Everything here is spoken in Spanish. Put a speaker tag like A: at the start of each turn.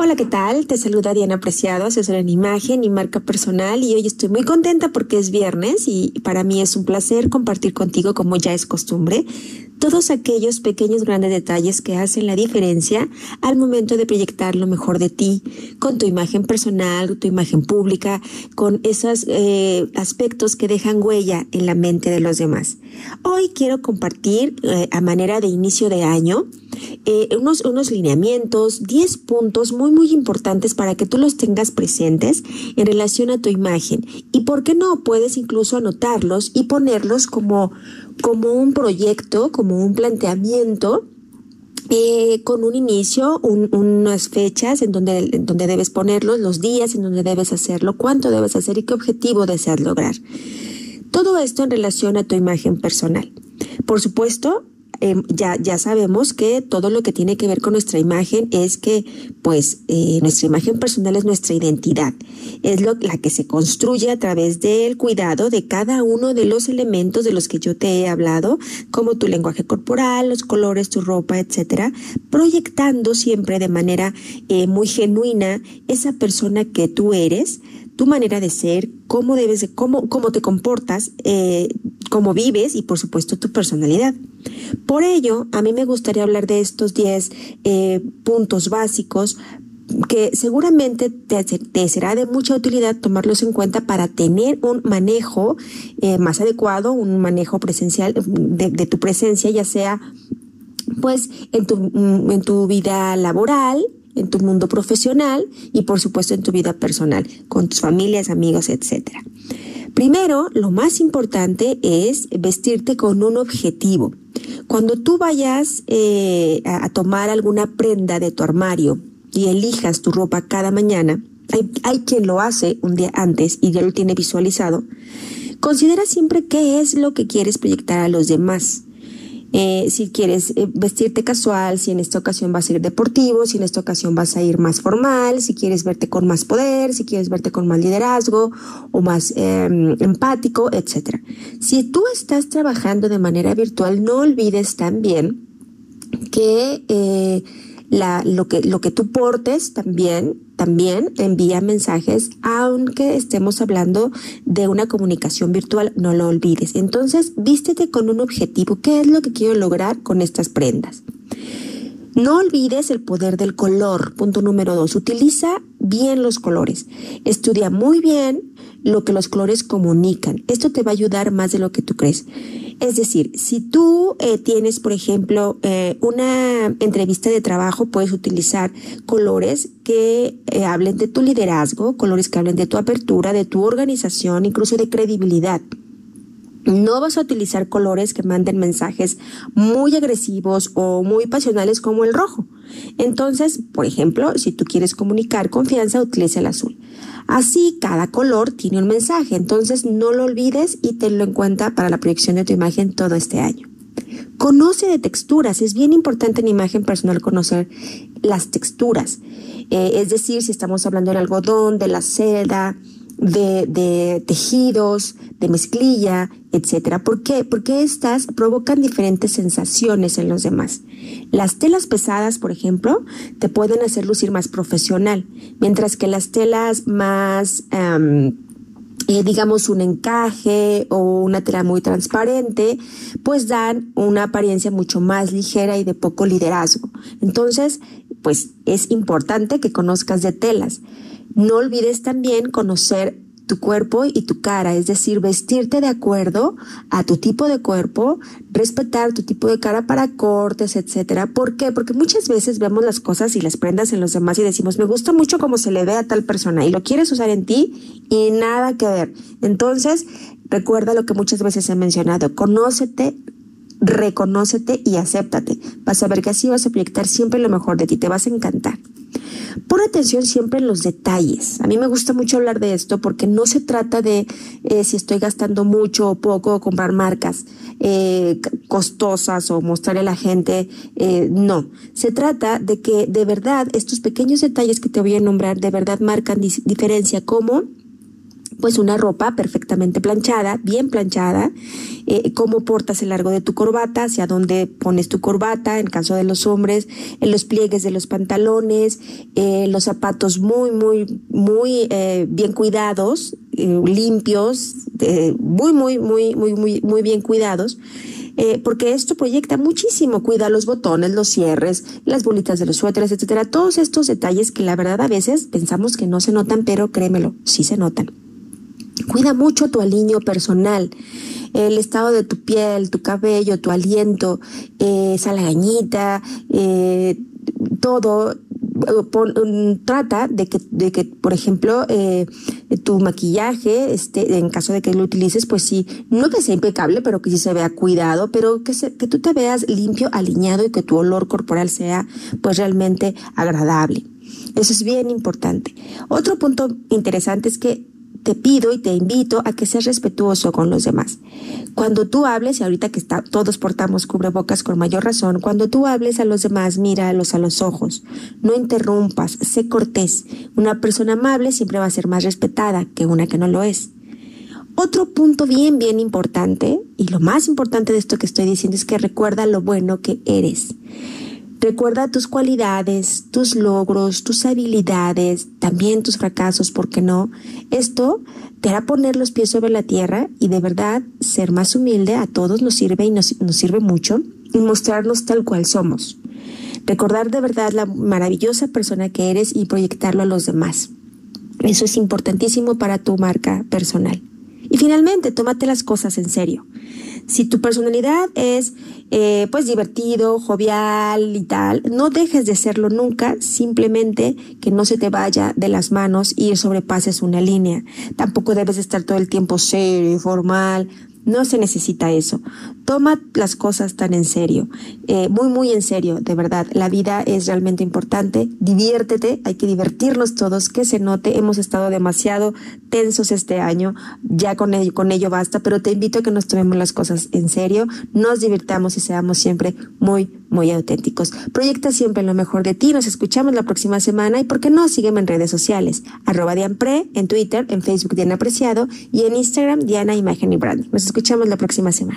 A: Hola, ¿qué tal? Te saluda Diana Preciado, asesora en imagen y marca personal y hoy estoy muy contenta porque es viernes y para mí es un placer compartir contigo como ya es costumbre todos aquellos pequeños grandes detalles que hacen la diferencia al momento de proyectar lo mejor de ti, con tu imagen personal, tu imagen pública, con esos eh, aspectos que dejan huella en la mente de los demás. Hoy quiero compartir eh, a manera de inicio de año eh, unos, unos lineamientos, 10 puntos muy, muy importantes para que tú los tengas presentes en relación a tu imagen. Y por qué no, puedes incluso anotarlos y ponerlos como, como un proyecto, como un planteamiento eh, con un inicio, unas fechas en donde, en donde debes ponerlos, los días en donde debes hacerlo, cuánto debes hacer y qué objetivo deseas lograr. Todo esto en relación a tu imagen personal. Por supuesto, Em, ya, ya sabemos que todo lo que tiene que ver con nuestra imagen es que, pues, eh, nuestra imagen personal es nuestra identidad. Es lo, la que se construye a través del cuidado de cada uno de los elementos de los que yo te he hablado, como tu lenguaje corporal, los colores, tu ropa, etcétera, proyectando siempre de manera eh, muy genuina esa persona que tú eres, tu manera de ser, cómo debes de, cómo, cómo te comportas, eh, cómo vives y por supuesto tu personalidad. Por ello, a mí me gustaría hablar de estos 10 eh, puntos básicos que seguramente te, será de mucha utilidad tomarlos en cuenta para tener un manejo eh, más adecuado, un manejo presencial de, de, tu presencia, ya sea pues en tu, en tu vida laboral, en tu mundo profesional y por supuesto en tu vida personal, con tus familias, amigos, etcétera. Primero, lo más importante es vestirte con un objetivo. Cuando tú vayas eh, a, tomar alguna prenda de tu armario y elijas tu ropa cada mañana, hay, hay quien lo hace un día antes y ya lo tiene visualizado, considera siempre qué es lo que quieres proyectar a los demás. Eh, si quieres eh, vestirte casual, si en esta ocasión vas a ir deportivo, si en esta ocasión vas a ir más formal, si quieres verte con más poder, si quieres verte con más liderazgo o más em, empático, etc. Si tú estás trabajando de manera virtual, no olvides también que eh, lo, que, lo que tú portes también, también envía mensajes, aunque estemos hablando de una comunicación virtual, no lo olvides. Entonces, vístete con un objetivo. ¿Qué es lo que quiero lograr con estas prendas? No olvides el poder del color. Punto número dos. Utiliza bien los colores. Estudia muy bien lo que los colores comunican. Esto te va a ayudar más de lo que tú crees. Es decir, si tú eh, tienes, por ejemplo, eh, una entrevista de trabajo, puedes utilizar colores que eh, hablen de tu liderazgo, colores que hablen de tu apertura, de tu organización, incluso de credibilidad. No vas a utilizar colores que manden mensajes muy agresivos o muy pasionales como el rojo. Entonces, por ejemplo, si tú quieres comunicar confianza, utiliza el azul. Así, cada color tiene un mensaje, entonces no lo olvides y tenlo en cuenta para la proyección de tu imagen todo este año. Conoce de texturas, es bien importante en imagen personal conocer las texturas. Eh, es decir, si estamos hablando del algodón, de la seda, de, tejidos, de mezclilla, etcétera. ¿Por qué? Porque estas provocan diferentes sensaciones en los demás. Las telas pesadas, por ejemplo, te pueden hacer lucir más profesional, mientras que las telas más eh, digamos un encaje o una tela muy transparente, pues dan una apariencia mucho más ligera y de poco liderazgo. Entonces, pues es importante que conozcas de telas. No olvides también conocer tu cuerpo y tu cara, es decir, vestirte de acuerdo a tu tipo de cuerpo, respetar tu tipo de cara para cortes, etcétera. ¿Por qué? Porque muchas veces vemos las cosas y las prendas en los demás y decimos, me gusta mucho cómo se le ve a tal persona y lo quieres usar en ti y nada que ver. Entonces, recuerda lo que muchas veces he mencionado, conócete, reconócete y acéptate. Vas a ver que así vas a proyectar siempre lo mejor de ti, te vas a encantar. Pon atención siempre en los detalles. A mí me gusta mucho hablar de esto porque no se trata de eh, si estoy gastando mucho o poco o comprar marcas eh, costosas o mostrarle a la gente. Eh, no, se trata de que de verdad estos pequeños detalles que te voy a nombrar de verdad marcan diferencia como pues una ropa perfectamente planchada, bien planchada, eh, cómo portas el largo de tu corbata, hacia dónde pones tu corbata, en caso de los hombres, en los pliegues de los pantalones, eh, los zapatos muy, muy, muy eh, bien cuidados, limpios, muy, muy, muy, muy, muy, muy bien cuidados. porque esto proyecta muchísimo, cuida los botones, los cierres, las bolitas de los suéteres, etcétera, todos estos detalles que la verdad a veces pensamos que no se notan, pero créemelo, sí se notan. Cuida mucho tu aliño personal, el estado de tu piel, tu cabello, tu aliento, eh, esa lagañita, eh, todo. Mm, trata de que, de que, por ejemplo, eh, tu maquillaje, este, en caso de que lo utilices, pues sí, no que sea impecable, pero que sí se vea cuidado, pero que, que tú te veas limpio, alineado y que tu olor corporal sea pues realmente agradable. Eso es bien importante. Otro punto interesante es que te pido y te invito a que seas respetuoso con los demás. Cuando tú hables, y ahorita que está, todos portamos cubrebocas con mayor razón, cuando tú hables a los demás, míralos a los ojos. No interrumpas, sé cortés. Una persona amable siempre va a ser más respetada que una que no lo es. Otro punto bien, bien importante, y lo más importante de esto que estoy diciendo es que recuerda lo bueno que eres. Recuerda tus cualidades, tus logros, tus habilidades, también tus fracasos, ¿por qué no? Esto te hará poner los pies sobre la tierra y de verdad ser más humilde a todos nos sirve y nos, nos sirve mucho y mostrarnos tal cual somos. Recordar de verdad la maravillosa persona que eres y proyectarlo a los demás. Eso es importantísimo para tu marca personal. Y finalmente, tómate las cosas en serio. Si tu personalidad es eh, pues divertido, jovial y tal, no dejes de serlo nunca, simplemente que no se te vaya de las manos y sobrepases una línea. Tampoco debes estar todo el tiempo serio y formal. No se necesita eso. Toma las cosas tan en serio, eh, muy, muy en serio, de verdad. La vida es realmente importante. Diviértete, hay que divertirnos todos, que se note. Hemos estado demasiado tensos este año, ya con ello, con ello basta, pero te invito a que nos tomemos las cosas en serio, nos divirtamos y seamos siempre muy, muy auténticos. Proyecta siempre lo mejor de ti. Nos escuchamos la próxima semana y, ¿por qué no? Sígueme en redes sociales. Arroba Dianpre, en Twitter, en Facebook Diana Apreciado y en Instagram Diana Imagen y Branding. Nos escuchamos la próxima semana.